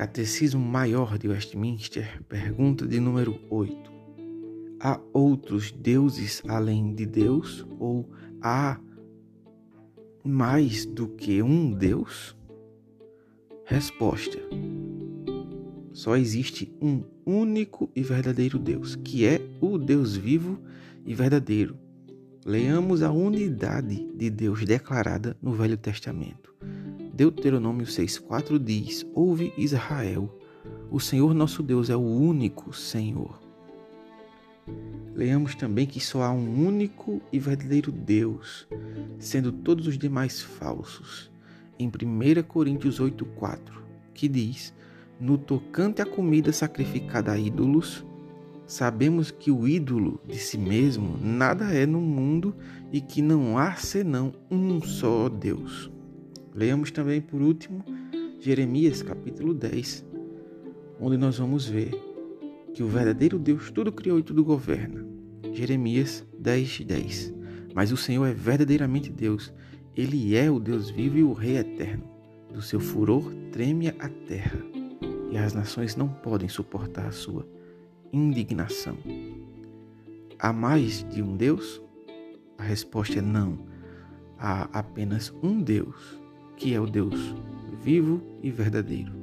Catecismo Maior de Westminster, pergunta de número 8. Há outros deuses além de Deus? Ou há mais do que um Deus? Resposta: Só existe um único e verdadeiro Deus, que é o Deus vivo e verdadeiro. Leamos a unidade de Deus declarada no Velho Testamento. Deuteronômio 6,4 diz: Ouve Israel, o Senhor nosso Deus é o único Senhor. Leamos também que só há um único e verdadeiro Deus, sendo todos os demais falsos. Em 1 Coríntios 8,4, que diz: No tocante à comida sacrificada a ídolos, sabemos que o ídolo de si mesmo nada é no mundo e que não há senão um só Deus. Leamos também, por último, Jeremias capítulo 10, onde nós vamos ver que o verdadeiro Deus tudo criou e tudo governa. Jeremias 10, 10. Mas o Senhor é verdadeiramente Deus, Ele é o Deus vivo e o Rei eterno. Do seu furor treme a terra, e as nações não podem suportar a sua indignação. Há mais de um Deus? A resposta é não. Há apenas um Deus que é o Deus vivo e verdadeiro.